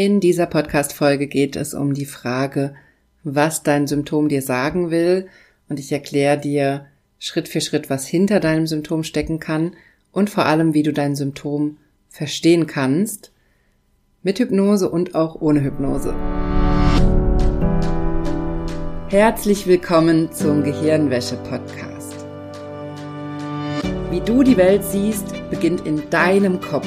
In dieser Podcast-Folge geht es um die Frage, was dein Symptom dir sagen will. Und ich erkläre dir Schritt für Schritt, was hinter deinem Symptom stecken kann und vor allem, wie du dein Symptom verstehen kannst. Mit Hypnose und auch ohne Hypnose. Herzlich willkommen zum Gehirnwäsche-Podcast. Wie du die Welt siehst, beginnt in deinem Kopf.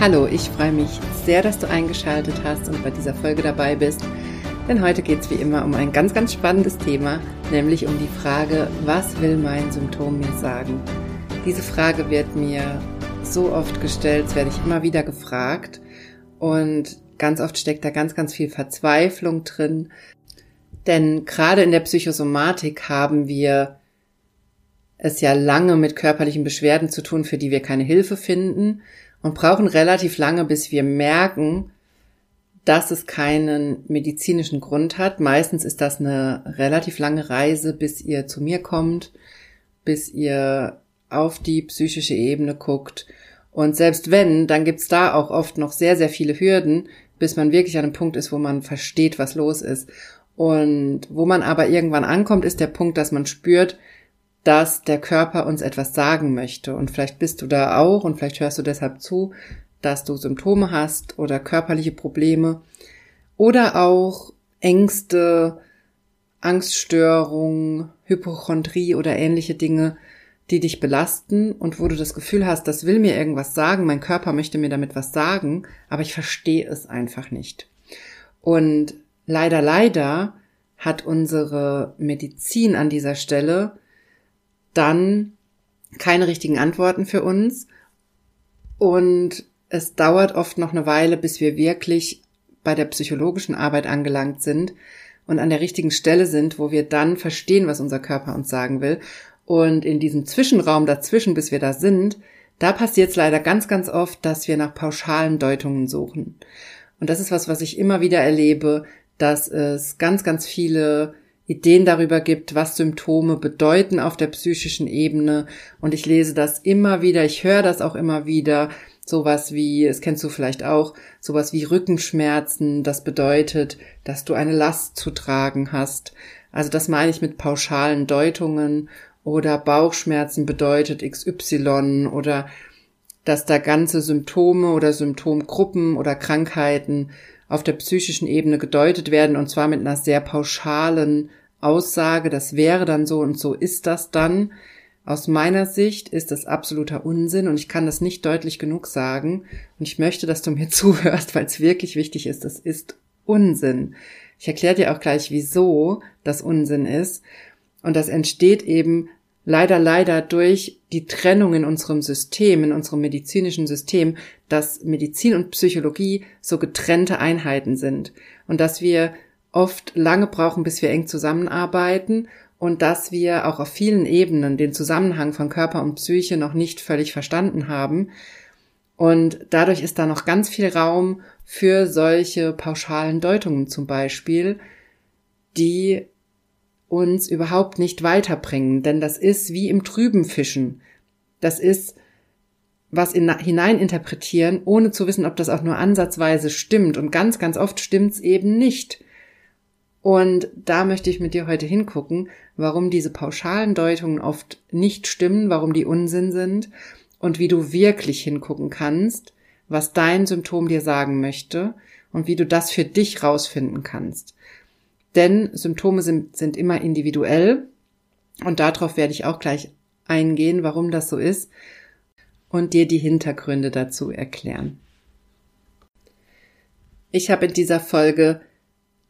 Hallo, ich freue mich sehr, dass du eingeschaltet hast und bei dieser Folge dabei bist. Denn heute geht es wie immer um ein ganz, ganz spannendes Thema, nämlich um die Frage, was will mein Symptom mir sagen? Diese Frage wird mir so oft gestellt, es werde ich immer wieder gefragt und ganz oft steckt da ganz, ganz viel Verzweiflung drin. Denn gerade in der Psychosomatik haben wir es ja lange mit körperlichen Beschwerden zu tun, für die wir keine Hilfe finden und brauchen relativ lange, bis wir merken, dass es keinen medizinischen Grund hat. Meistens ist das eine relativ lange Reise, bis ihr zu mir kommt, bis ihr auf die psychische Ebene guckt. Und selbst wenn, dann gibt's da auch oft noch sehr, sehr viele Hürden, bis man wirklich an einem Punkt ist, wo man versteht, was los ist. Und wo man aber irgendwann ankommt, ist der Punkt, dass man spürt, dass der Körper uns etwas sagen möchte. Und vielleicht bist du da auch und vielleicht hörst du deshalb zu, dass du Symptome hast oder körperliche Probleme oder auch Ängste, Angststörungen, Hypochondrie oder ähnliche Dinge, die dich belasten und wo du das Gefühl hast, das will mir irgendwas sagen, mein Körper möchte mir damit was sagen, aber ich verstehe es einfach nicht. Und leider, leider hat unsere Medizin an dieser Stelle dann keine richtigen Antworten für uns. Und es dauert oft noch eine Weile, bis wir wirklich bei der psychologischen Arbeit angelangt sind und an der richtigen Stelle sind, wo wir dann verstehen, was unser Körper uns sagen will. Und in diesem Zwischenraum dazwischen, bis wir da sind, da passiert es leider ganz, ganz oft, dass wir nach pauschalen Deutungen suchen. Und das ist was, was ich immer wieder erlebe, dass es ganz, ganz viele Ideen darüber gibt, was Symptome bedeuten auf der psychischen Ebene. Und ich lese das immer wieder, ich höre das auch immer wieder. Sowas wie, es kennst du vielleicht auch, sowas wie Rückenschmerzen, das bedeutet, dass du eine Last zu tragen hast. Also das meine ich mit pauschalen Deutungen oder Bauchschmerzen bedeutet XY oder dass da ganze Symptome oder Symptomgruppen oder Krankheiten auf der psychischen Ebene gedeutet werden und zwar mit einer sehr pauschalen Aussage, das wäre dann so und so ist das dann. Aus meiner Sicht ist das absoluter Unsinn und ich kann das nicht deutlich genug sagen und ich möchte, dass du mir zuhörst, weil es wirklich wichtig ist. Das ist Unsinn. Ich erkläre dir auch gleich, wieso das Unsinn ist und das entsteht eben leider, leider durch die Trennung in unserem System, in unserem medizinischen System, dass Medizin und Psychologie so getrennte Einheiten sind und dass wir oft lange brauchen, bis wir eng zusammenarbeiten und dass wir auch auf vielen Ebenen den Zusammenhang von Körper und Psyche noch nicht völlig verstanden haben. Und dadurch ist da noch ganz viel Raum für solche pauschalen Deutungen zum Beispiel, die uns überhaupt nicht weiterbringen, denn das ist wie im trüben Fischen. Das ist was in, hineininterpretieren, ohne zu wissen, ob das auch nur ansatzweise stimmt. Und ganz, ganz oft stimmt's eben nicht. Und da möchte ich mit dir heute hingucken, warum diese pauschalen Deutungen oft nicht stimmen, warum die Unsinn sind und wie du wirklich hingucken kannst, was dein Symptom dir sagen möchte und wie du das für dich rausfinden kannst. Denn Symptome sind, sind immer individuell und darauf werde ich auch gleich eingehen, warum das so ist und dir die Hintergründe dazu erklären. Ich habe in dieser Folge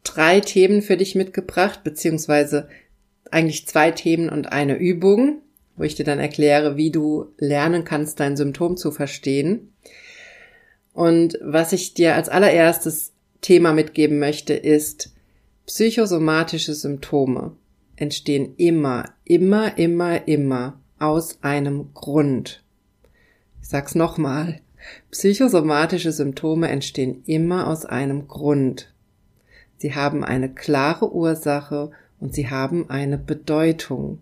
drei Themen für dich mitgebracht, beziehungsweise eigentlich zwei Themen und eine Übung, wo ich dir dann erkläre, wie du lernen kannst, dein Symptom zu verstehen. Und was ich dir als allererstes Thema mitgeben möchte, ist, psychosomatische Symptome entstehen immer, immer, immer, immer aus einem Grund. Ich sag's nochmal. Psychosomatische Symptome entstehen immer aus einem Grund. Sie haben eine klare Ursache und sie haben eine Bedeutung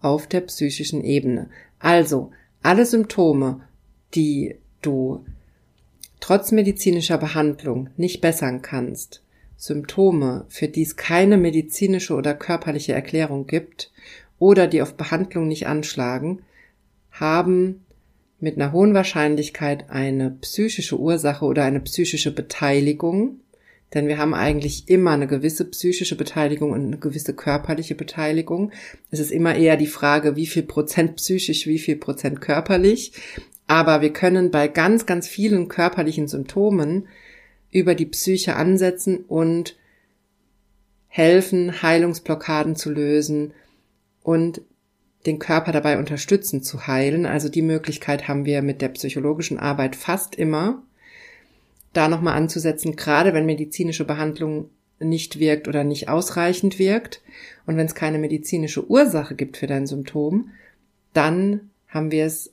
auf der psychischen Ebene. Also, alle Symptome, die du trotz medizinischer Behandlung nicht bessern kannst, Symptome, für die es keine medizinische oder körperliche Erklärung gibt oder die auf Behandlung nicht anschlagen, haben mit einer hohen Wahrscheinlichkeit eine psychische Ursache oder eine psychische Beteiligung, denn wir haben eigentlich immer eine gewisse psychische Beteiligung und eine gewisse körperliche Beteiligung. Es ist immer eher die Frage, wie viel Prozent psychisch, wie viel Prozent körperlich. Aber wir können bei ganz, ganz vielen körperlichen Symptomen über die Psyche ansetzen und helfen, Heilungsblockaden zu lösen und den Körper dabei unterstützen zu heilen. Also die Möglichkeit haben wir mit der psychologischen Arbeit fast immer, da nochmal anzusetzen, gerade wenn medizinische Behandlung nicht wirkt oder nicht ausreichend wirkt und wenn es keine medizinische Ursache gibt für dein Symptom, dann haben wir es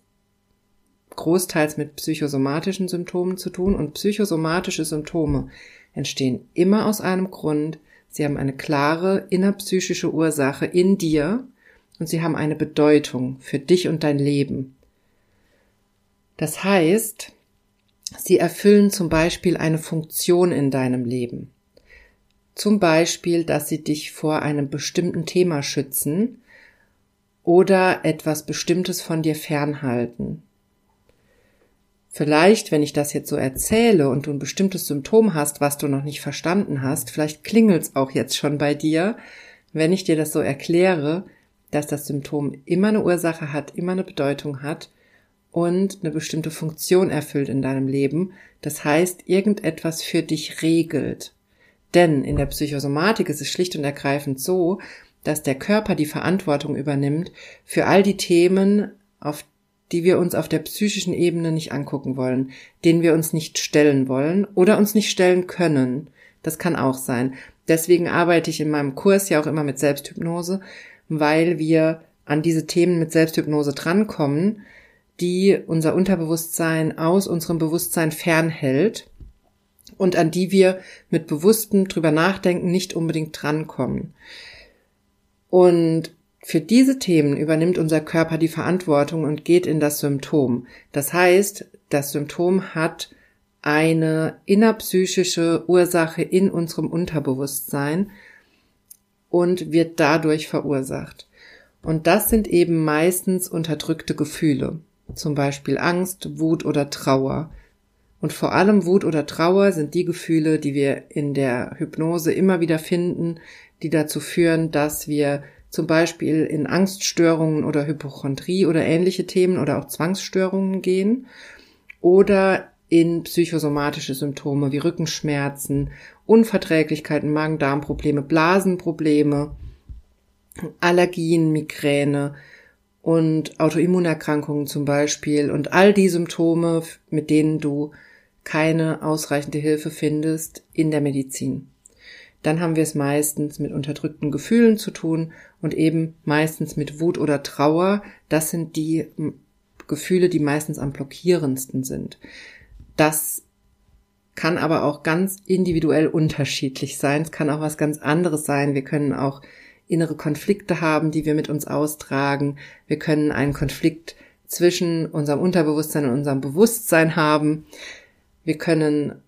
großteils mit psychosomatischen Symptomen zu tun und psychosomatische Symptome entstehen immer aus einem Grund. Sie haben eine klare innerpsychische Ursache in dir und sie haben eine Bedeutung für dich und dein Leben. Das heißt, sie erfüllen zum Beispiel eine Funktion in deinem Leben. Zum Beispiel, dass sie dich vor einem bestimmten Thema schützen oder etwas Bestimmtes von dir fernhalten. Vielleicht, wenn ich das jetzt so erzähle und du ein bestimmtes Symptom hast, was du noch nicht verstanden hast, vielleicht klingelt's auch jetzt schon bei dir, wenn ich dir das so erkläre, dass das Symptom immer eine Ursache hat, immer eine Bedeutung hat und eine bestimmte Funktion erfüllt in deinem Leben. Das heißt, irgendetwas für dich regelt. Denn in der Psychosomatik ist es schlicht und ergreifend so, dass der Körper die Verantwortung übernimmt für all die Themen, auf die wir uns auf der psychischen Ebene nicht angucken wollen, denen wir uns nicht stellen wollen oder uns nicht stellen können. Das kann auch sein. Deswegen arbeite ich in meinem Kurs ja auch immer mit Selbsthypnose, weil wir an diese Themen mit Selbsthypnose drankommen, die unser Unterbewusstsein aus unserem Bewusstsein fernhält und an die wir mit bewusstem drüber nachdenken nicht unbedingt drankommen. Und für diese Themen übernimmt unser Körper die Verantwortung und geht in das Symptom. Das heißt, das Symptom hat eine innerpsychische Ursache in unserem Unterbewusstsein und wird dadurch verursacht. Und das sind eben meistens unterdrückte Gefühle, zum Beispiel Angst, Wut oder Trauer. Und vor allem Wut oder Trauer sind die Gefühle, die wir in der Hypnose immer wieder finden, die dazu führen, dass wir zum Beispiel in Angststörungen oder Hypochondrie oder ähnliche Themen oder auch Zwangsstörungen gehen oder in psychosomatische Symptome wie Rückenschmerzen, Unverträglichkeiten, Magen-Darm-Probleme, Blasenprobleme, Allergien, Migräne und Autoimmunerkrankungen zum Beispiel und all die Symptome, mit denen du keine ausreichende Hilfe findest in der Medizin. Dann haben wir es meistens mit unterdrückten Gefühlen zu tun und eben meistens mit Wut oder Trauer. Das sind die Gefühle, die meistens am blockierendsten sind. Das kann aber auch ganz individuell unterschiedlich sein. Es kann auch was ganz anderes sein. Wir können auch innere Konflikte haben, die wir mit uns austragen. Wir können einen Konflikt zwischen unserem Unterbewusstsein und unserem Bewusstsein haben. Wir können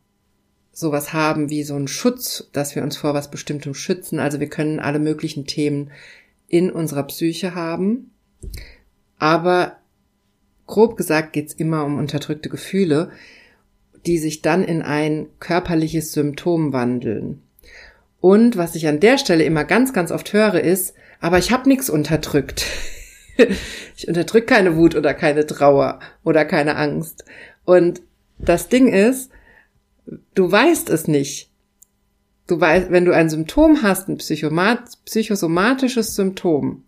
sowas haben wie so ein Schutz, dass wir uns vor was Bestimmtem schützen. Also wir können alle möglichen Themen in unserer Psyche haben. Aber grob gesagt geht's immer um unterdrückte Gefühle die sich dann in ein körperliches Symptom wandeln. Und was ich an der Stelle immer ganz, ganz oft höre, ist, aber ich habe nichts unterdrückt. ich unterdrück keine Wut oder keine Trauer oder keine Angst. Und das Ding ist, du weißt es nicht. Du weißt, wenn du ein Symptom hast, ein psychosomatisches Symptom,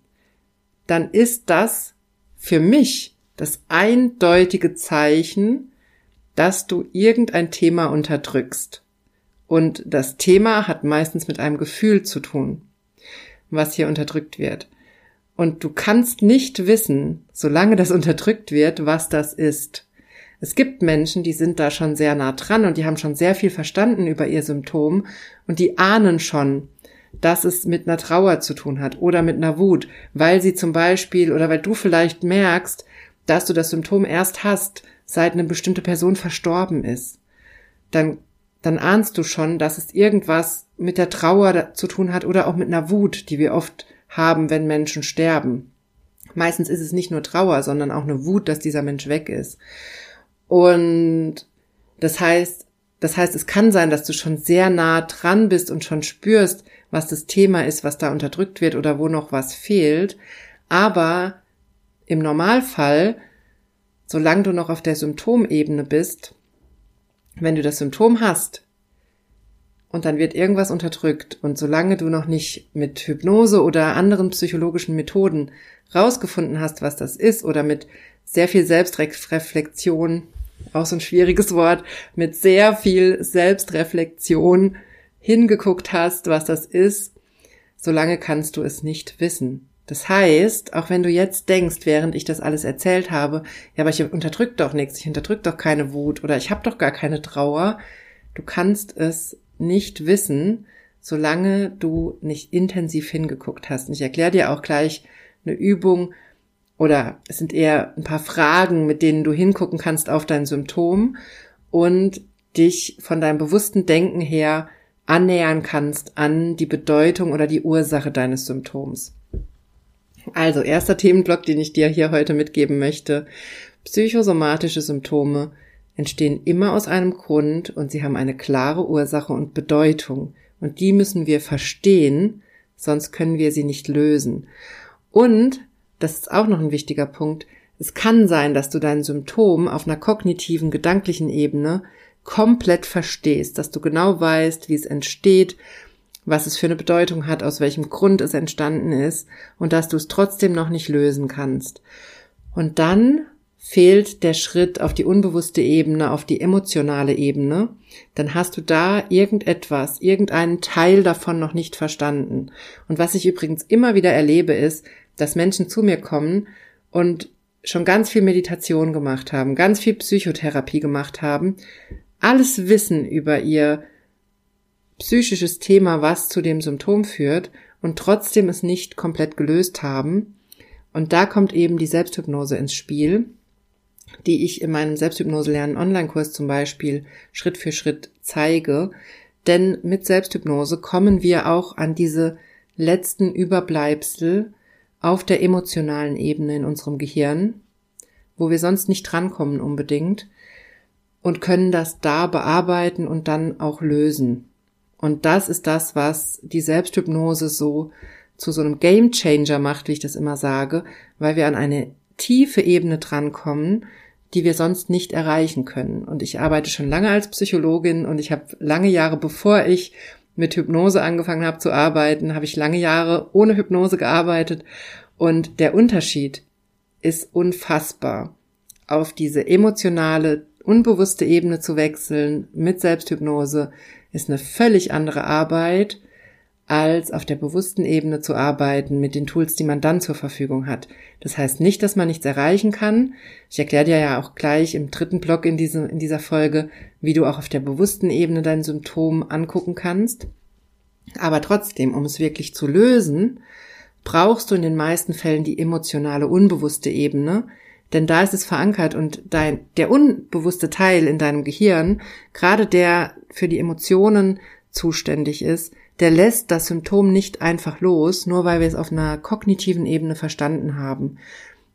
dann ist das für mich das eindeutige Zeichen, dass du irgendein Thema unterdrückst Und das Thema hat meistens mit einem Gefühl zu tun, was hier unterdrückt wird. Und du kannst nicht wissen, solange das unterdrückt wird, was das ist. Es gibt Menschen, die sind da schon sehr nah dran und die haben schon sehr viel verstanden über ihr Symptom und die ahnen schon, dass es mit einer Trauer zu tun hat oder mit einer Wut, weil sie zum Beispiel oder weil du vielleicht merkst, dass du das Symptom erst hast, seit eine bestimmte Person verstorben ist. Dann, dann ahnst du schon, dass es irgendwas mit der Trauer zu tun hat oder auch mit einer Wut, die wir oft haben, wenn Menschen sterben. Meistens ist es nicht nur Trauer, sondern auch eine Wut, dass dieser Mensch weg ist. Und das heißt, das heißt, es kann sein, dass du schon sehr nah dran bist und schon spürst, was das Thema ist, was da unterdrückt wird oder wo noch was fehlt. Aber im Normalfall, solange du noch auf der Symptomebene bist, wenn du das Symptom hast und dann wird irgendwas unterdrückt und solange du noch nicht mit Hypnose oder anderen psychologischen Methoden rausgefunden hast, was das ist oder mit sehr viel Selbstreflexion, auch so ein schwieriges Wort, mit sehr viel Selbstreflexion hingeguckt hast, was das ist, solange kannst du es nicht wissen. Das heißt, auch wenn du jetzt denkst, während ich das alles erzählt habe, ja, aber ich unterdrück doch nichts, ich unterdrück doch keine Wut oder ich habe doch gar keine Trauer, du kannst es nicht wissen, solange du nicht intensiv hingeguckt hast. Und ich erkläre dir auch gleich eine Übung oder es sind eher ein paar Fragen, mit denen du hingucken kannst auf dein Symptom und dich von deinem bewussten Denken her annähern kannst an die Bedeutung oder die Ursache deines Symptoms. Also, erster Themenblock, den ich dir hier heute mitgeben möchte. Psychosomatische Symptome entstehen immer aus einem Grund und sie haben eine klare Ursache und Bedeutung. Und die müssen wir verstehen, sonst können wir sie nicht lösen. Und, das ist auch noch ein wichtiger Punkt, es kann sein, dass du dein Symptom auf einer kognitiven, gedanklichen Ebene komplett verstehst, dass du genau weißt, wie es entsteht, was es für eine Bedeutung hat, aus welchem Grund es entstanden ist und dass du es trotzdem noch nicht lösen kannst. Und dann fehlt der Schritt auf die unbewusste Ebene, auf die emotionale Ebene, dann hast du da irgendetwas, irgendeinen Teil davon noch nicht verstanden. Und was ich übrigens immer wieder erlebe, ist, dass Menschen zu mir kommen und schon ganz viel Meditation gemacht haben, ganz viel Psychotherapie gemacht haben, alles Wissen über ihr psychisches Thema, was zu dem Symptom führt und trotzdem es nicht komplett gelöst haben. Und da kommt eben die Selbsthypnose ins Spiel, die ich in meinem Selbsthypnose lernen Online-Kurs zum Beispiel Schritt für Schritt zeige. Denn mit Selbsthypnose kommen wir auch an diese letzten Überbleibsel auf der emotionalen Ebene in unserem Gehirn, wo wir sonst nicht drankommen unbedingt und können das da bearbeiten und dann auch lösen. Und das ist das, was die Selbsthypnose so zu so einem Game Changer macht, wie ich das immer sage, weil wir an eine tiefe Ebene drankommen, die wir sonst nicht erreichen können. Und ich arbeite schon lange als Psychologin und ich habe lange Jahre, bevor ich mit Hypnose angefangen habe zu arbeiten, habe ich lange Jahre ohne Hypnose gearbeitet. Und der Unterschied ist unfassbar auf diese emotionale unbewusste Ebene zu wechseln mit Selbsthypnose ist eine völlig andere Arbeit, als auf der bewussten Ebene zu arbeiten mit den Tools, die man dann zur Verfügung hat. Das heißt nicht, dass man nichts erreichen kann. Ich erkläre dir ja auch gleich im dritten Block in, diesem, in dieser Folge, wie du auch auf der bewussten Ebene dein Symptom angucken kannst. Aber trotzdem, um es wirklich zu lösen, brauchst du in den meisten Fällen die emotionale, unbewusste Ebene, denn da ist es verankert und dein, der unbewusste Teil in deinem Gehirn, gerade der für die Emotionen zuständig ist, der lässt das Symptom nicht einfach los, nur weil wir es auf einer kognitiven Ebene verstanden haben,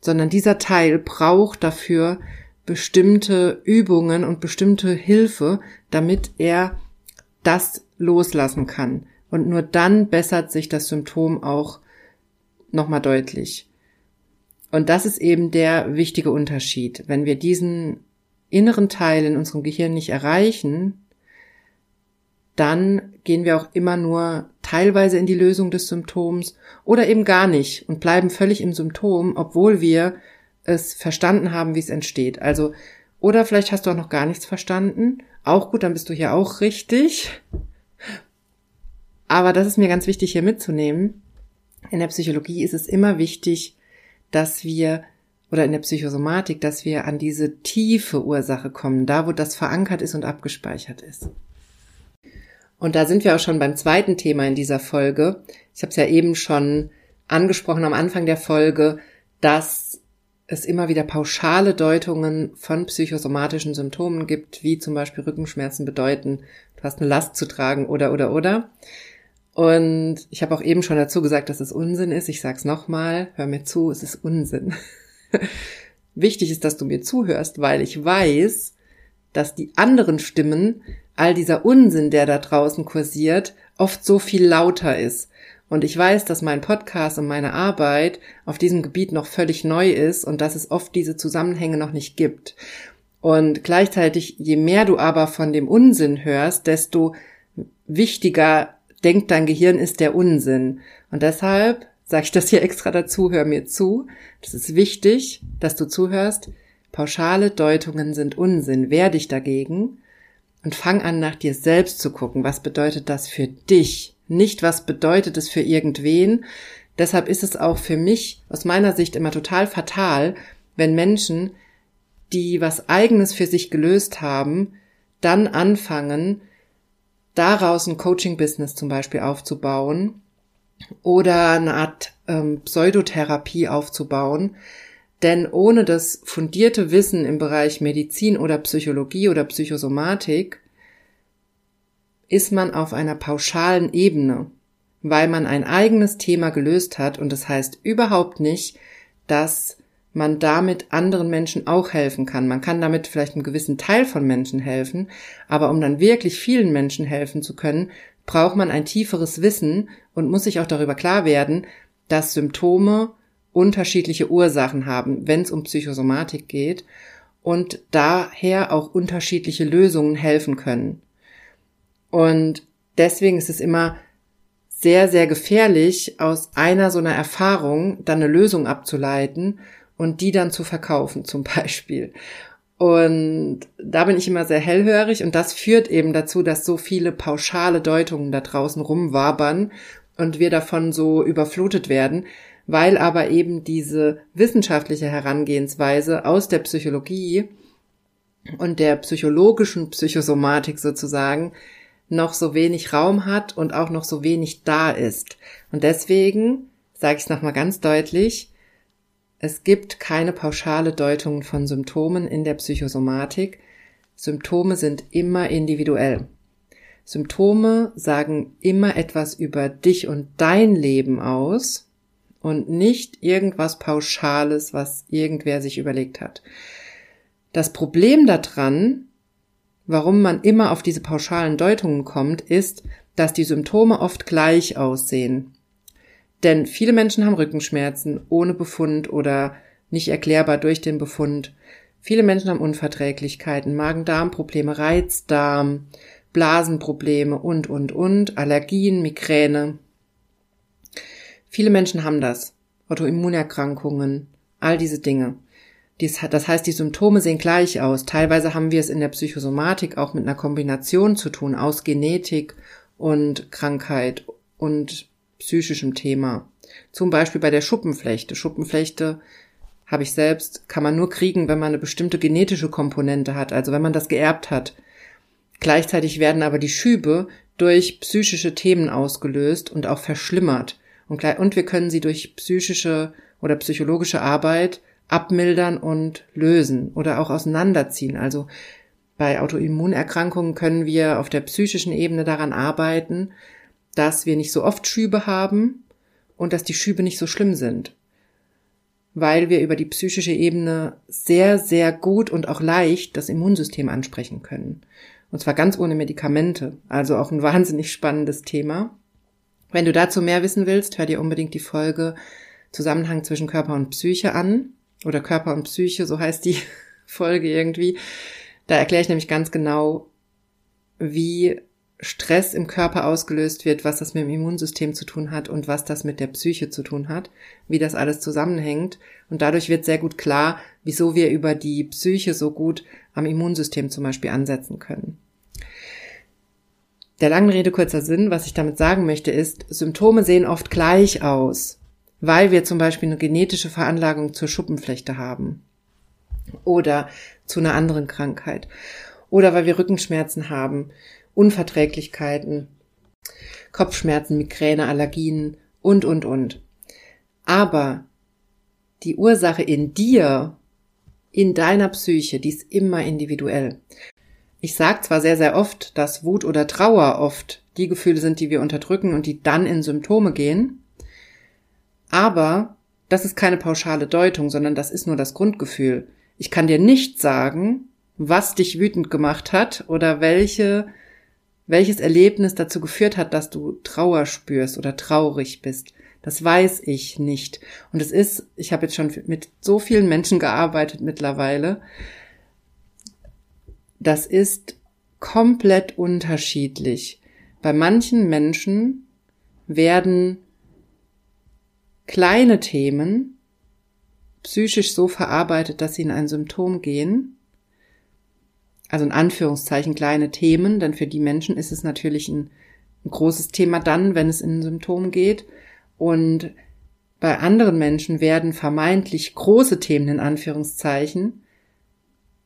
sondern dieser Teil braucht dafür bestimmte Übungen und bestimmte Hilfe, damit er das loslassen kann. Und nur dann bessert sich das Symptom auch nochmal deutlich. Und das ist eben der wichtige Unterschied. Wenn wir diesen inneren Teil in unserem Gehirn nicht erreichen, dann gehen wir auch immer nur teilweise in die Lösung des Symptoms oder eben gar nicht und bleiben völlig im Symptom, obwohl wir es verstanden haben, wie es entsteht. Also, oder vielleicht hast du auch noch gar nichts verstanden. Auch gut, dann bist du hier auch richtig. aber das ist mir ganz wichtig hier mitzunehmen. In der Psychologie ist es immer wichtig, dass wir oder in der Psychosomatik, dass wir an diese tiefe Ursache kommen, da wo das verankert ist und abgespeichert ist. Und da sind wir auch schon beim zweiten Thema in dieser Folge. Ich habe es ja eben schon angesprochen am Anfang der Folge, dass es immer wieder pauschale Deutungen von psychosomatischen Symptomen gibt, wie zum Beispiel Rückenschmerzen bedeuten, du hast eine Last zu tragen oder oder oder. Und ich habe auch eben schon dazu gesagt, dass es Unsinn ist. Ich sag's nochmal, hör mir zu, es ist Unsinn. Wichtig ist, dass du mir zuhörst, weil ich weiß, dass die anderen Stimmen, all dieser Unsinn, der da draußen kursiert, oft so viel lauter ist. Und ich weiß, dass mein Podcast und meine Arbeit auf diesem Gebiet noch völlig neu ist und dass es oft diese Zusammenhänge noch nicht gibt. Und gleichzeitig, je mehr du aber von dem Unsinn hörst, desto wichtiger denkt dein Gehirn ist der Unsinn. Und deshalb sage ich das hier extra dazu, hör mir zu. Das ist wichtig, dass du zuhörst. Pauschale Deutungen sind Unsinn. Wehr dich dagegen und fang an, nach dir selbst zu gucken. Was bedeutet das für dich? Nicht, was bedeutet es für irgendwen. Deshalb ist es auch für mich aus meiner Sicht immer total fatal, wenn Menschen, die was eigenes für sich gelöst haben, dann anfangen, daraus ein Coaching-Business zum Beispiel aufzubauen oder eine Art ähm, Pseudotherapie aufzubauen. Denn ohne das fundierte Wissen im Bereich Medizin oder Psychologie oder Psychosomatik ist man auf einer pauschalen Ebene, weil man ein eigenes Thema gelöst hat und das heißt überhaupt nicht, dass man damit anderen Menschen auch helfen kann. Man kann damit vielleicht einem gewissen Teil von Menschen helfen, aber um dann wirklich vielen Menschen helfen zu können, braucht man ein tieferes Wissen und muss sich auch darüber klar werden, dass Symptome unterschiedliche Ursachen haben, wenn es um Psychosomatik geht und daher auch unterschiedliche Lösungen helfen können. Und deswegen ist es immer sehr, sehr gefährlich, aus einer so einer Erfahrung dann eine Lösung abzuleiten und die dann zu verkaufen zum Beispiel. Und da bin ich immer sehr hellhörig und das führt eben dazu, dass so viele pauschale Deutungen da draußen rumwabern und wir davon so überflutet werden, weil aber eben diese wissenschaftliche Herangehensweise aus der Psychologie und der psychologischen Psychosomatik sozusagen noch so wenig Raum hat und auch noch so wenig da ist. Und deswegen sage ich es nochmal ganz deutlich, es gibt keine pauschale Deutung von Symptomen in der Psychosomatik. Symptome sind immer individuell. Symptome sagen immer etwas über dich und dein Leben aus und nicht irgendwas Pauschales, was irgendwer sich überlegt hat. Das Problem daran, warum man immer auf diese pauschalen Deutungen kommt, ist, dass die Symptome oft gleich aussehen. Denn viele Menschen haben Rückenschmerzen ohne Befund oder nicht erklärbar durch den Befund. Viele Menschen haben Unverträglichkeiten, Magen-Darm-Probleme, Reizdarm, Blasenprobleme und, und, und, Allergien, Migräne. Viele Menschen haben das. Autoimmunerkrankungen, all diese Dinge. Das heißt, die Symptome sehen gleich aus. Teilweise haben wir es in der Psychosomatik auch mit einer Kombination zu tun aus Genetik und Krankheit und psychischem Thema. Zum Beispiel bei der Schuppenflechte. Schuppenflechte habe ich selbst, kann man nur kriegen, wenn man eine bestimmte genetische Komponente hat, also wenn man das geerbt hat. Gleichzeitig werden aber die Schübe durch psychische Themen ausgelöst und auch verschlimmert. Und, und wir können sie durch psychische oder psychologische Arbeit abmildern und lösen oder auch auseinanderziehen. Also bei Autoimmunerkrankungen können wir auf der psychischen Ebene daran arbeiten, dass wir nicht so oft Schübe haben und dass die Schübe nicht so schlimm sind. Weil wir über die psychische Ebene sehr, sehr gut und auch leicht das Immunsystem ansprechen können. Und zwar ganz ohne Medikamente. Also auch ein wahnsinnig spannendes Thema. Wenn du dazu mehr wissen willst, hör dir unbedingt die Folge Zusammenhang zwischen Körper und Psyche an. Oder Körper und Psyche, so heißt die Folge irgendwie. Da erkläre ich nämlich ganz genau, wie Stress im Körper ausgelöst wird, was das mit dem Immunsystem zu tun hat und was das mit der Psyche zu tun hat, wie das alles zusammenhängt. Und dadurch wird sehr gut klar, wieso wir über die Psyche so gut am Immunsystem zum Beispiel ansetzen können. Der langen Rede kurzer Sinn, was ich damit sagen möchte, ist, Symptome sehen oft gleich aus, weil wir zum Beispiel eine genetische Veranlagung zur Schuppenflechte haben oder zu einer anderen Krankheit oder weil wir Rückenschmerzen haben, Unverträglichkeiten, Kopfschmerzen, Migräne, Allergien und, und, und. Aber die Ursache in dir, in deiner Psyche, die ist immer individuell. Ich sage zwar sehr, sehr oft, dass Wut oder Trauer oft die Gefühle sind, die wir unterdrücken und die dann in Symptome gehen, aber das ist keine pauschale Deutung, sondern das ist nur das Grundgefühl. Ich kann dir nicht sagen, was dich wütend gemacht hat oder welche, welches Erlebnis dazu geführt hat, dass du Trauer spürst oder traurig bist. Das weiß ich nicht. Und es ist, ich habe jetzt schon mit so vielen Menschen gearbeitet mittlerweile, das ist komplett unterschiedlich. Bei manchen Menschen werden kleine Themen psychisch so verarbeitet, dass sie in ein Symptom gehen. Also in Anführungszeichen kleine Themen, denn für die Menschen ist es natürlich ein, ein großes Thema dann, wenn es in ein Symptom geht. Und bei anderen Menschen werden vermeintlich große Themen in Anführungszeichen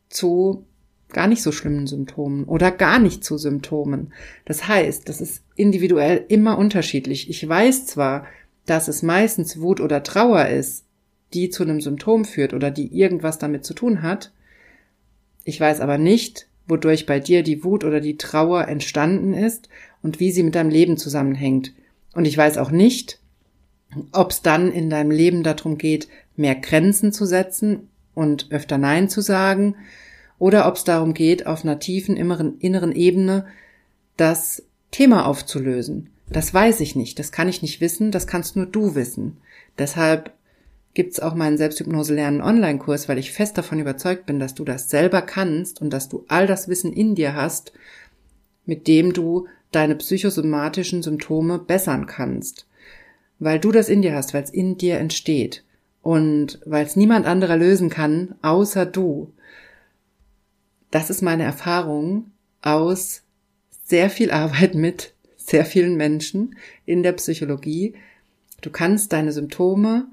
zu gar nicht so schlimmen Symptomen oder gar nicht zu Symptomen. Das heißt, das ist individuell immer unterschiedlich. Ich weiß zwar, dass es meistens Wut oder Trauer ist, die zu einem Symptom führt oder die irgendwas damit zu tun hat. Ich weiß aber nicht, wodurch bei dir die Wut oder die Trauer entstanden ist und wie sie mit deinem Leben zusammenhängt. Und ich weiß auch nicht, ob es dann in deinem Leben darum geht, mehr Grenzen zu setzen und öfter Nein zu sagen oder ob es darum geht, auf einer tiefen inneren, inneren Ebene das Thema aufzulösen. Das weiß ich nicht, das kann ich nicht wissen, das kannst nur du wissen. Deshalb gibt's auch meinen Selbsthypnose lernen Online-Kurs, weil ich fest davon überzeugt bin, dass du das selber kannst und dass du all das Wissen in dir hast, mit dem du deine psychosomatischen Symptome bessern kannst. Weil du das in dir hast, weil es in dir entsteht und weil es niemand anderer lösen kann, außer du das ist meine Erfahrung aus sehr viel Arbeit mit sehr vielen Menschen in der Psychologie. Du kannst deine Symptome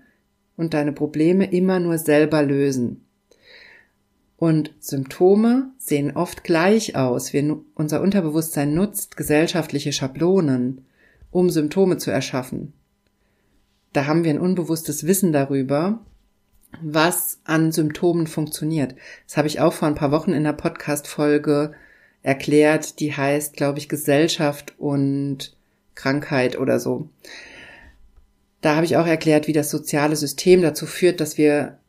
und deine Probleme immer nur selber lösen. Und Symptome sehen oft gleich aus. Wir, unser Unterbewusstsein nutzt gesellschaftliche Schablonen, um Symptome zu erschaffen. Da haben wir ein unbewusstes Wissen darüber, was an Symptomen funktioniert. Das habe ich auch vor ein paar Wochen in der Podcast-Folge erklärt, die heißt, glaube ich, Gesellschaft und Krankheit oder so. Da habe ich auch erklärt, wie das soziale System dazu führt, dass wir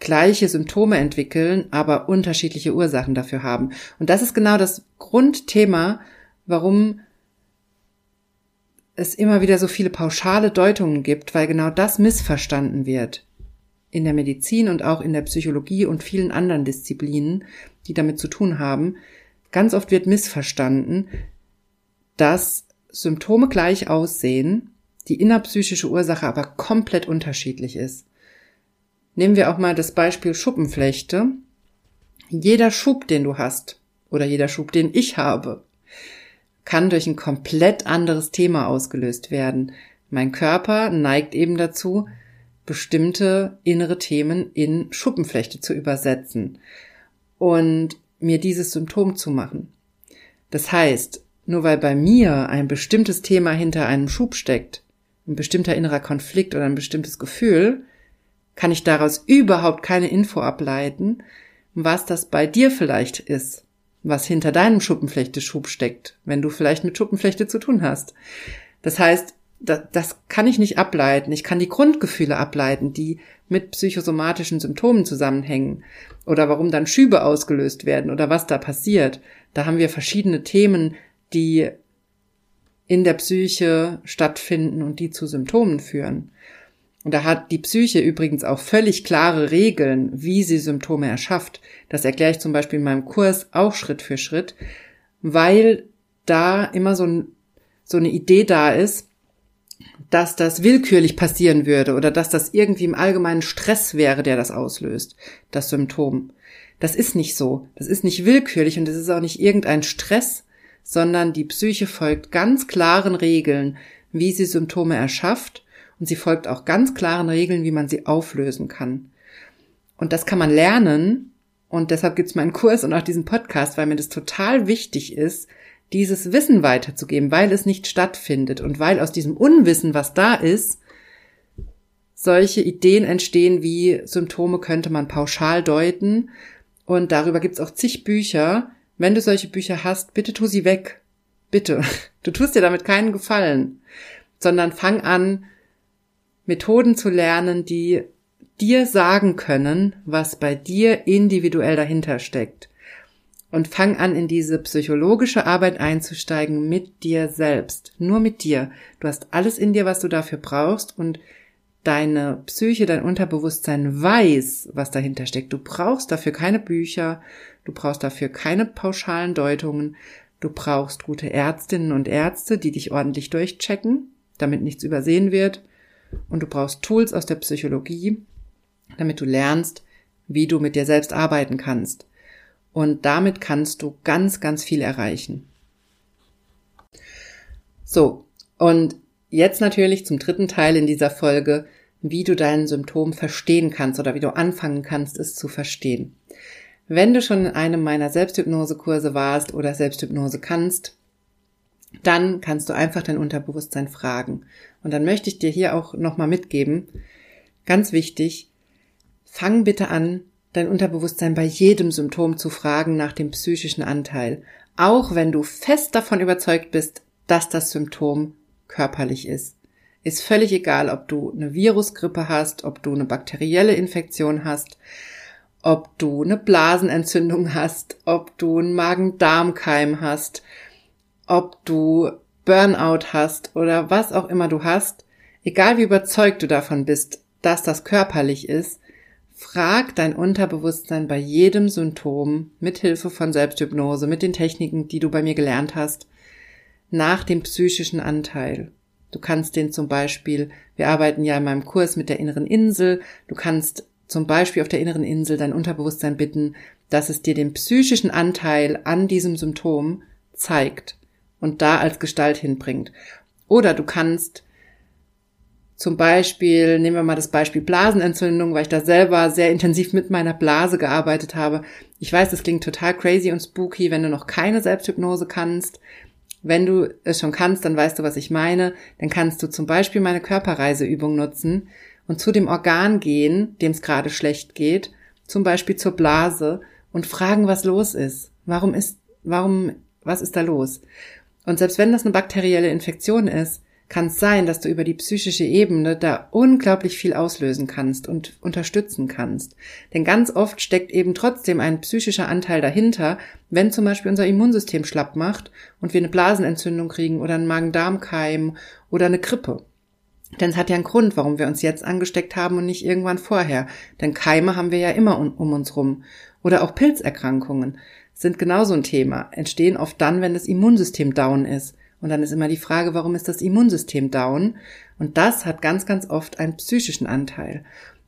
gleiche Symptome entwickeln, aber unterschiedliche Ursachen dafür haben. Und das ist genau das Grundthema, warum es immer wieder so viele pauschale Deutungen gibt, weil genau das missverstanden wird in der Medizin und auch in der Psychologie und vielen anderen Disziplinen, die damit zu tun haben, ganz oft wird missverstanden, dass Symptome gleich aussehen, die innerpsychische Ursache aber komplett unterschiedlich ist. Nehmen wir auch mal das Beispiel Schuppenflechte. Jeder Schub, den du hast, oder jeder Schub, den ich habe, kann durch ein komplett anderes Thema ausgelöst werden. Mein Körper neigt eben dazu, bestimmte innere Themen in Schuppenflechte zu übersetzen und mir dieses Symptom zu machen. Das heißt, nur weil bei mir ein bestimmtes Thema hinter einem Schub steckt, ein bestimmter innerer Konflikt oder ein bestimmtes Gefühl, kann ich daraus überhaupt keine Info ableiten, was das bei dir vielleicht ist, was hinter deinem Schuppenflechte-Schub steckt, wenn du vielleicht mit Schuppenflechte zu tun hast. Das heißt, das, das kann ich nicht ableiten. Ich kann die Grundgefühle ableiten, die mit psychosomatischen Symptomen zusammenhängen oder warum dann Schübe ausgelöst werden oder was da passiert. Da haben wir verschiedene Themen, die in der Psyche stattfinden und die zu Symptomen führen. Und da hat die Psyche übrigens auch völlig klare Regeln, wie sie Symptome erschafft. Das erkläre ich zum Beispiel in meinem Kurs auch Schritt für Schritt, weil da immer so, ein, so eine Idee da ist, dass das willkürlich passieren würde oder dass das irgendwie im allgemeinen Stress wäre, der das auslöst, das Symptom. Das ist nicht so. Das ist nicht willkürlich und das ist auch nicht irgendein Stress, sondern die Psyche folgt ganz klaren Regeln, wie sie Symptome erschafft und sie folgt auch ganz klaren Regeln, wie man sie auflösen kann. Und das kann man lernen und deshalb gibt's meinen Kurs und auch diesen Podcast, weil mir das total wichtig ist, dieses Wissen weiterzugeben, weil es nicht stattfindet und weil aus diesem Unwissen, was da ist, solche Ideen entstehen wie Symptome könnte man pauschal deuten. Und darüber gibt's auch zig Bücher. Wenn du solche Bücher hast, bitte tu sie weg. Bitte. Du tust dir damit keinen Gefallen, sondern fang an, Methoden zu lernen, die dir sagen können, was bei dir individuell dahinter steckt und fang an, in diese psychologische Arbeit einzusteigen mit dir selbst. Nur mit dir. Du hast alles in dir, was du dafür brauchst und deine Psyche, dein Unterbewusstsein weiß, was dahinter steckt. Du brauchst dafür keine Bücher, du brauchst dafür keine pauschalen Deutungen, du brauchst gute Ärztinnen und Ärzte, die dich ordentlich durchchecken, damit nichts übersehen wird, und du brauchst Tools aus der Psychologie, damit du lernst, wie du mit dir selbst arbeiten kannst. Und damit kannst du ganz, ganz viel erreichen. So, und jetzt natürlich zum dritten Teil in dieser Folge, wie du dein Symptom verstehen kannst oder wie du anfangen kannst, es zu verstehen. Wenn du schon in einem meiner Selbsthypnosekurse warst oder Selbsthypnose kannst, dann kannst du einfach dein Unterbewusstsein fragen. Und dann möchte ich dir hier auch nochmal mitgeben, ganz wichtig, fang bitte an, dein Unterbewusstsein bei jedem Symptom zu fragen nach dem psychischen Anteil, auch wenn du fest davon überzeugt bist, dass das Symptom körperlich ist. Ist völlig egal, ob du eine Virusgrippe hast, ob du eine bakterielle Infektion hast, ob du eine Blasenentzündung hast, ob du einen Magen-Darm-Keim hast, ob du Burnout hast oder was auch immer du hast, egal wie überzeugt du davon bist, dass das körperlich ist, Frag dein Unterbewusstsein bei jedem Symptom mit Hilfe von Selbsthypnose, mit den Techniken, die du bei mir gelernt hast, nach dem psychischen Anteil. Du kannst den zum Beispiel, wir arbeiten ja in meinem Kurs mit der inneren Insel, du kannst zum Beispiel auf der inneren Insel dein Unterbewusstsein bitten, dass es dir den psychischen Anteil an diesem Symptom zeigt und da als Gestalt hinbringt. Oder du kannst zum Beispiel, nehmen wir mal das Beispiel Blasenentzündung, weil ich da selber sehr intensiv mit meiner Blase gearbeitet habe. Ich weiß, das klingt total crazy und spooky, wenn du noch keine Selbsthypnose kannst. Wenn du es schon kannst, dann weißt du, was ich meine. Dann kannst du zum Beispiel meine Körperreiseübung nutzen und zu dem Organ gehen, dem es gerade schlecht geht, zum Beispiel zur Blase und fragen, was los ist. Warum ist, warum, was ist da los? Und selbst wenn das eine bakterielle Infektion ist, kann es sein, dass du über die psychische Ebene da unglaublich viel auslösen kannst und unterstützen kannst. Denn ganz oft steckt eben trotzdem ein psychischer Anteil dahinter, wenn zum Beispiel unser Immunsystem schlapp macht und wir eine Blasenentzündung kriegen oder einen Magen-Darm-Keim oder eine Grippe. Denn es hat ja einen Grund, warum wir uns jetzt angesteckt haben und nicht irgendwann vorher. Denn Keime haben wir ja immer um, uns rum. Oder auch Pilzerkrankungen sind genauso ein Thema, entstehen oft dann, wenn das Immunsystem down ist. Und dann ist immer die Frage, warum ist das Immunsystem down? Und das hat ganz, ganz oft einen psychischen Anteil.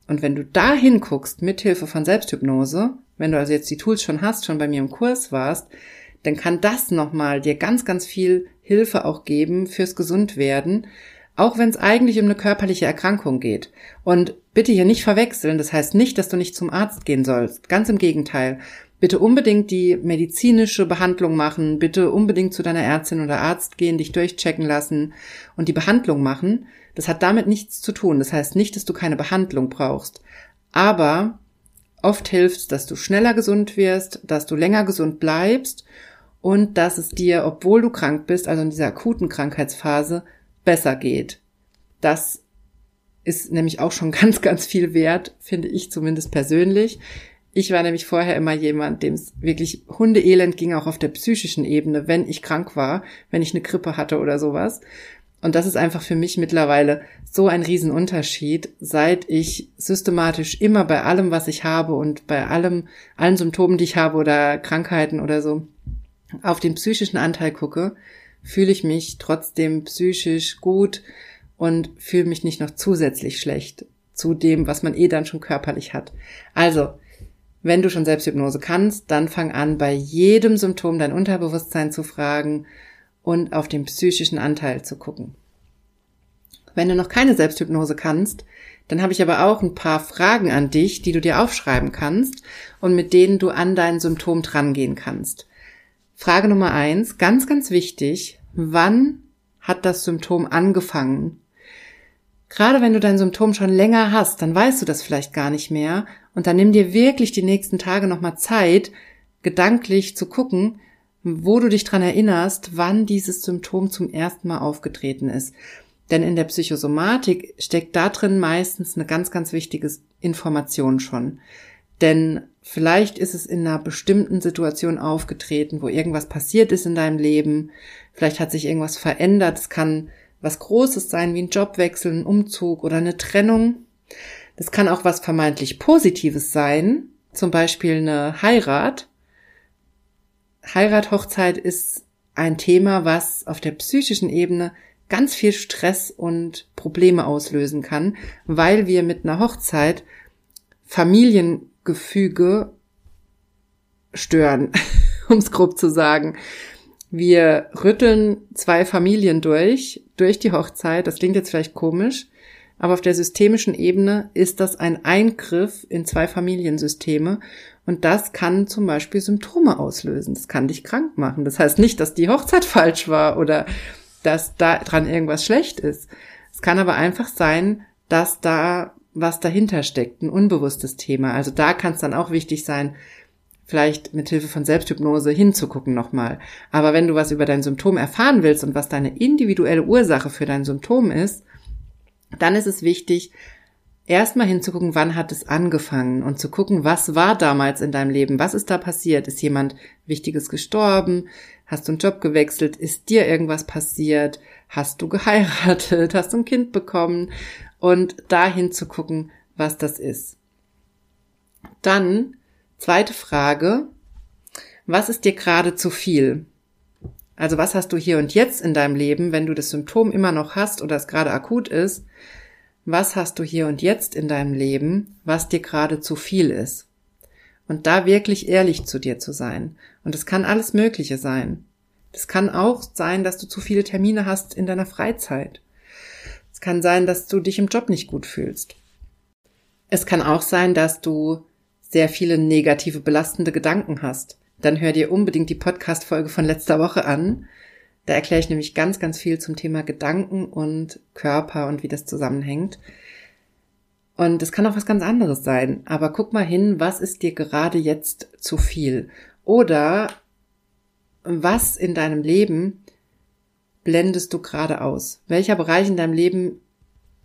Und wenn du da hinguckst, mithilfe von Selbsthypnose, wenn du also jetzt die Tools schon hast, schon bei mir im Kurs warst, dann kann das nochmal dir ganz, ganz viel Hilfe auch geben fürs Gesundwerden, auch wenn es eigentlich um eine körperliche Erkrankung geht. Und bitte hier nicht verwechseln, das heißt nicht, dass du nicht zum Arzt gehen sollst. Ganz im Gegenteil bitte unbedingt die medizinische Behandlung machen, bitte unbedingt zu deiner Ärztin oder Arzt gehen, dich durchchecken lassen und die Behandlung machen. Das hat damit nichts zu tun. Das heißt nicht, dass du keine Behandlung brauchst. Aber oft hilft dass du schneller gesund wirst, dass du länger gesund bleibst und dass es dir, obwohl du krank bist, also in dieser akuten Krankheitsphase, besser geht. Das ist nämlich auch schon ganz, ganz viel wert, finde ich zumindest persönlich. Ich war nämlich vorher immer jemand, dem es wirklich Hundeelend ging, auch auf der psychischen Ebene, wenn ich krank war, wenn ich eine Grippe hatte oder sowas. Und das ist einfach für mich mittlerweile so ein Riesenunterschied, seit ich systematisch immer bei allem, was ich habe und bei allem, allen Symptomen, die ich habe oder Krankheiten oder so, auf den psychischen Anteil gucke, fühle ich mich trotzdem psychisch gut und fühle mich nicht noch zusätzlich schlecht zu dem, was man eh dann schon körperlich hat. Also, Wenn du schon Selbsthypnose kannst, dann fang an, bei jedem Symptom dein Unterbewusstsein zu fragen und auf den psychischen Anteil zu gucken. Wenn du noch keine Selbsthypnose kannst, dann habe ich aber auch ein paar Fragen an dich, die du dir aufschreiben kannst und mit denen du an dein Symptom drangehen kannst. Frage Nummer eins, ganz, ganz wichtig, wann hat das Symptom angefangen? Gerade wenn du dein Symptom schon länger hast, dann weißt du das vielleicht gar nicht mehr und dann nimm dir wirklich die nächsten Tage nochmal Zeit, gedanklich zu gucken, wo du dich dran erinnerst, wann dieses Symptom zum ersten Mal aufgetreten ist. Denn in der Psychosomatik steckt da drin meistens eine ganz, ganz wichtige Information schon. Denn vielleicht ist es in einer bestimmten Situation aufgetreten, wo irgendwas passiert ist in deinem Leben. Vielleicht hat sich irgendwas verändert. Es kann was Großes sein, wie ein Jobwechsel, ein Umzug oder eine Trennung. Das kann auch was vermeintlich Positives sein, zum Beispiel eine Heirat. Heirat, Hochzeit ist ein Thema, was auf der psychischen Ebene ganz viel Stress und Probleme auslösen kann, weil wir mit einer Hochzeit Familiengefüge stören, um es grob zu sagen. Wir rütteln zwei Familien durch, durch die Hochzeit. Das klingt jetzt vielleicht komisch, aber auf der systemischen Ebene ist das ein Eingriff in zwei Familiensysteme und das kann zum Beispiel Symptome auslösen. Das kann dich krank machen. Das heißt nicht, dass die Hochzeit falsch war oder dass da dran irgendwas schlecht ist. Es kann aber einfach sein, dass da was dahinter steckt, ein unbewusstes Thema. Also da kann es dann auch wichtig sein, vielleicht mit Hilfe von Selbsthypnose hinzugucken nochmal. Aber wenn du was über dein Symptom erfahren willst und was deine individuelle Ursache für dein Symptom ist, dann ist es wichtig, erstmal hinzugucken, wann hat es angefangen und zu gucken, was war damals in deinem Leben, was ist da passiert, ist jemand Wichtiges gestorben, hast du einen Job gewechselt, ist dir irgendwas passiert, hast du geheiratet, hast du ein Kind bekommen? Und dahin zu gucken, was das ist. Dann zweite Frage, was ist dir gerade zu viel? Also was hast du hier und jetzt in deinem Leben, wenn du das Symptom immer noch hast oder es gerade akut ist? Was hast du hier und jetzt in deinem Leben, was dir gerade zu viel ist? Und da wirklich ehrlich zu dir zu sein. Und es kann alles Mögliche sein. Es kann auch sein, dass du zu viele Termine hast in deiner Freizeit. Es kann sein, dass du dich im Job nicht gut fühlst. Es kann auch sein, dass du sehr viele negative, belastende Gedanken hast dann hör dir unbedingt die Podcast-Folge von letzter Woche an. Da erkläre ich nämlich ganz, ganz viel zum Thema Gedanken und Körper und wie das zusammenhängt. Und es kann auch was ganz anderes sein. Aber guck mal hin, was ist dir gerade jetzt zu viel? Oder was in deinem Leben blendest du gerade aus? Welcher Bereich in deinem Leben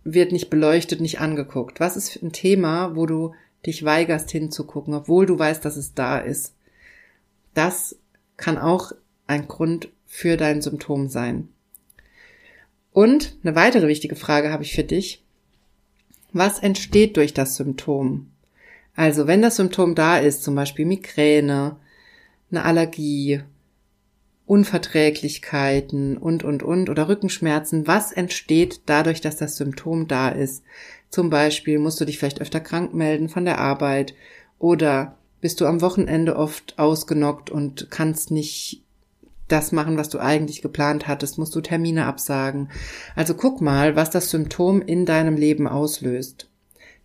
wird nicht beleuchtet, nicht angeguckt? Was ist ein Thema, wo du dich weigerst hinzugucken, obwohl du weißt, dass es da ist? Das kann auch ein Grund für dein Symptom sein. Und eine weitere wichtige Frage habe ich für dich. Was entsteht durch das Symptom? Also wenn das Symptom da ist, zum Beispiel Migräne, eine Allergie, Unverträglichkeiten und, und, und oder Rückenschmerzen, was entsteht dadurch, dass das Symptom da ist? Zum Beispiel musst du dich vielleicht öfter krank melden von der Arbeit oder bist du am Wochenende oft ausgenockt und kannst nicht das machen, was du eigentlich geplant hattest, musst du Termine absagen. Also guck mal, was das Symptom in deinem Leben auslöst.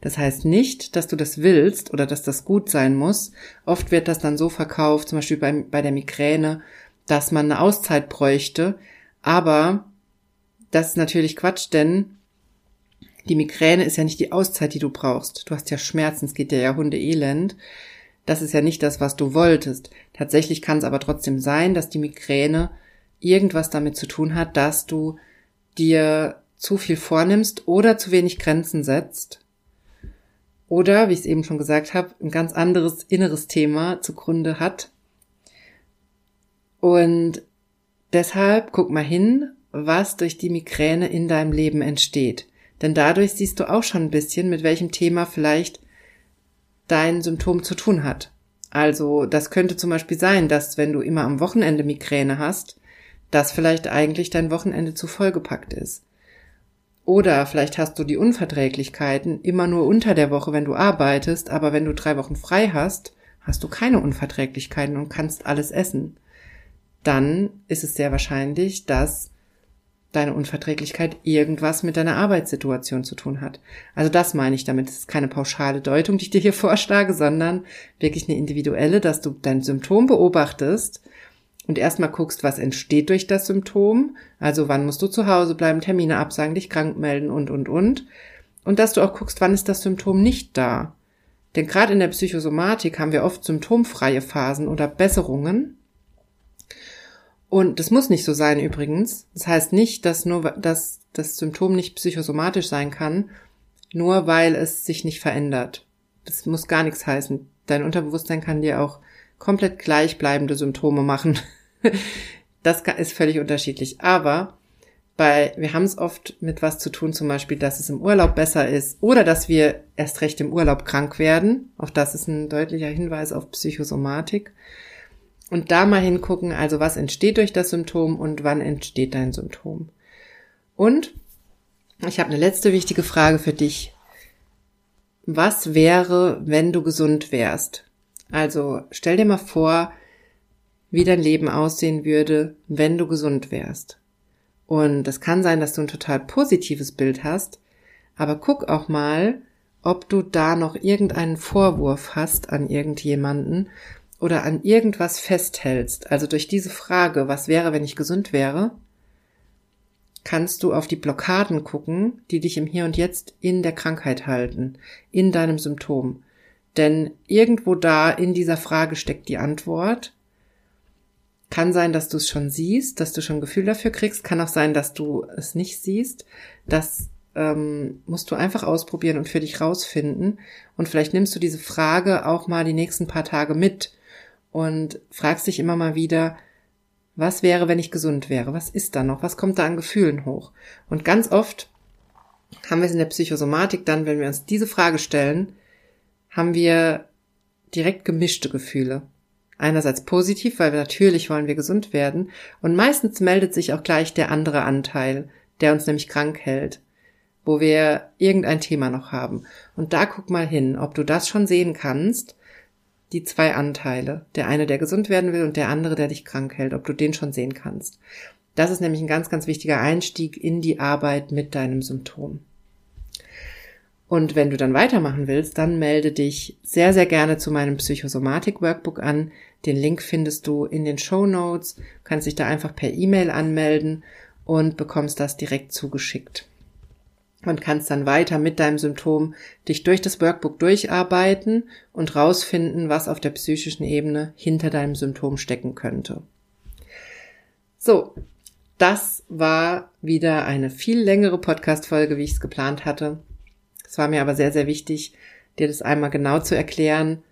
Das heißt nicht, dass du das willst oder dass das gut sein muss. Oft wird das dann so verkauft, zum Beispiel bei, bei der Migräne, dass man eine Auszeit bräuchte. Aber das ist natürlich Quatsch, denn die Migräne ist ja nicht die Auszeit, die du brauchst. Du hast ja Schmerzen, es geht dir ja Hunde elend. Das ist ja nicht das, was du wolltest. Tatsächlich kann es aber trotzdem sein, dass die Migräne irgendwas damit zu tun hat, dass du dir zu viel vornimmst oder zu wenig Grenzen setzt. Oder, wie ich es eben schon gesagt habe, ein ganz anderes inneres Thema zugrunde hat. Und deshalb guck mal hin, was durch die Migräne in deinem Leben entsteht. Denn dadurch siehst du auch schon ein bisschen, mit welchem Thema vielleicht dein Symptom zu tun hat. Also das könnte zum Beispiel sein, dass wenn du immer am Wochenende Migräne hast, dass vielleicht eigentlich dein Wochenende zu vollgepackt ist. Oder vielleicht hast du die Unverträglichkeiten immer nur unter der Woche, wenn du arbeitest, aber wenn du drei Wochen frei hast, hast du keine Unverträglichkeiten und kannst alles essen. Dann ist es sehr wahrscheinlich, dass deine Unverträglichkeit irgendwas mit deiner Arbeitssituation zu tun hat. Also das meine ich damit. Es ist keine pauschale Deutung, die ich dir hier vorschlage, sondern wirklich eine individuelle, dass du dein Symptom beobachtest und erstmal guckst, was entsteht durch das Symptom. Also wann musst du zu Hause bleiben, Termine absagen, dich krank melden und, und, und. Und dass du auch guckst, wann ist das Symptom nicht da. Denn gerade in der Psychosomatik haben wir oft symptomfreie Phasen oder Besserungen. Und das muss nicht so sein übrigens. Das heißt nicht, dass nur dass das Symptom nicht psychosomatisch sein kann, nur weil es sich nicht verändert. Das muss gar nichts heißen. Dein Unterbewusstsein kann dir auch komplett gleichbleibende Symptome machen. das ist völlig unterschiedlich. Aber bei, wir haben es oft mit was zu tun, zum Beispiel, dass es im Urlaub besser ist oder dass wir erst recht im Urlaub krank werden. Auch das ist ein deutlicher Hinweis auf Psychosomatik. Und da mal hingucken, also was entsteht durch das Symptom und wann entsteht dein Symptom. Und ich habe eine letzte wichtige Frage für dich. Was wäre, wenn du gesund wärst? Also stell dir mal vor, wie dein Leben aussehen würde, wenn du gesund wärst. Und es kann sein, dass du ein total positives Bild hast, aber guck auch mal, ob du da noch irgendeinen Vorwurf hast an irgendjemanden oder an irgendwas festhältst. Also durch diese Frage, was wäre, wenn ich gesund wäre, kannst du auf die Blockaden gucken, die dich im Hier und Jetzt in der Krankheit halten, in deinem Symptom. Denn irgendwo da in dieser Frage steckt die Antwort kann sein, dass du es schon siehst, dass du schon ein Gefühl dafür kriegst. Kann auch sein, dass du es nicht siehst. Das ähm, musst du einfach ausprobieren und für dich rausfinden. Und vielleicht nimmst du diese Frage auch mal die nächsten paar Tage mit und fragst dich immer mal wieder, was wäre, wenn ich gesund wäre? Was ist da noch? Was kommt da an Gefühlen hoch? Und ganz oft haben wir es in der Psychosomatik dann, wenn wir uns diese Frage stellen, haben wir direkt gemischte Gefühle. Einerseits positiv, weil wir natürlich wollen wir gesund werden. Und meistens meldet sich auch gleich der andere Anteil, der uns nämlich krank hält, wo wir irgendein Thema noch haben. Und da guck mal hin, ob du das schon sehen kannst, die zwei Anteile. Der eine, der gesund werden will und der andere, der dich krank hält, ob du den schon sehen kannst. Das ist nämlich ein ganz, ganz wichtiger Einstieg in die Arbeit mit deinem Symptom. Und wenn du dann weitermachen willst, dann melde dich sehr, sehr gerne zu meinem Psychosomatik-Workbook an. Den Link findest du in den Show Notes. Kannst dich da einfach per E-Mail anmelden und bekommst das direkt zugeschickt. Und kannst dann weiter mit deinem Symptom dich durch das Workbook durcharbeiten und rausfinden, was auf der psychischen Ebene hinter deinem Symptom stecken könnte. So, das war wieder eine viel längere Podcast-Folge, wie ich es geplant hatte. Es war mir aber sehr, sehr wichtig, dir das einmal genau zu erklären,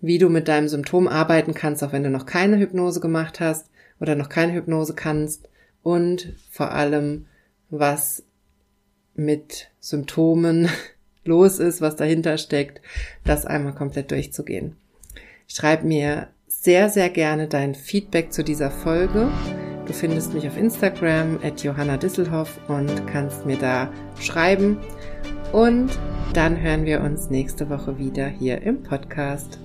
wie du mit deinem Symptom arbeiten kannst, auch wenn du noch keine Hypnose gemacht hast oder noch keine Hypnose kannst und vor allem, was mit Symptomen los ist, was dahinter steckt, das einmal komplett durchzugehen. Schreib mir sehr, sehr gerne dein Feedback zu dieser Folge. Du findest mich auf Instagram at Johanna Disselhoff und kannst mir da schreiben. Und dann hören wir uns nächste Woche wieder hier im Podcast.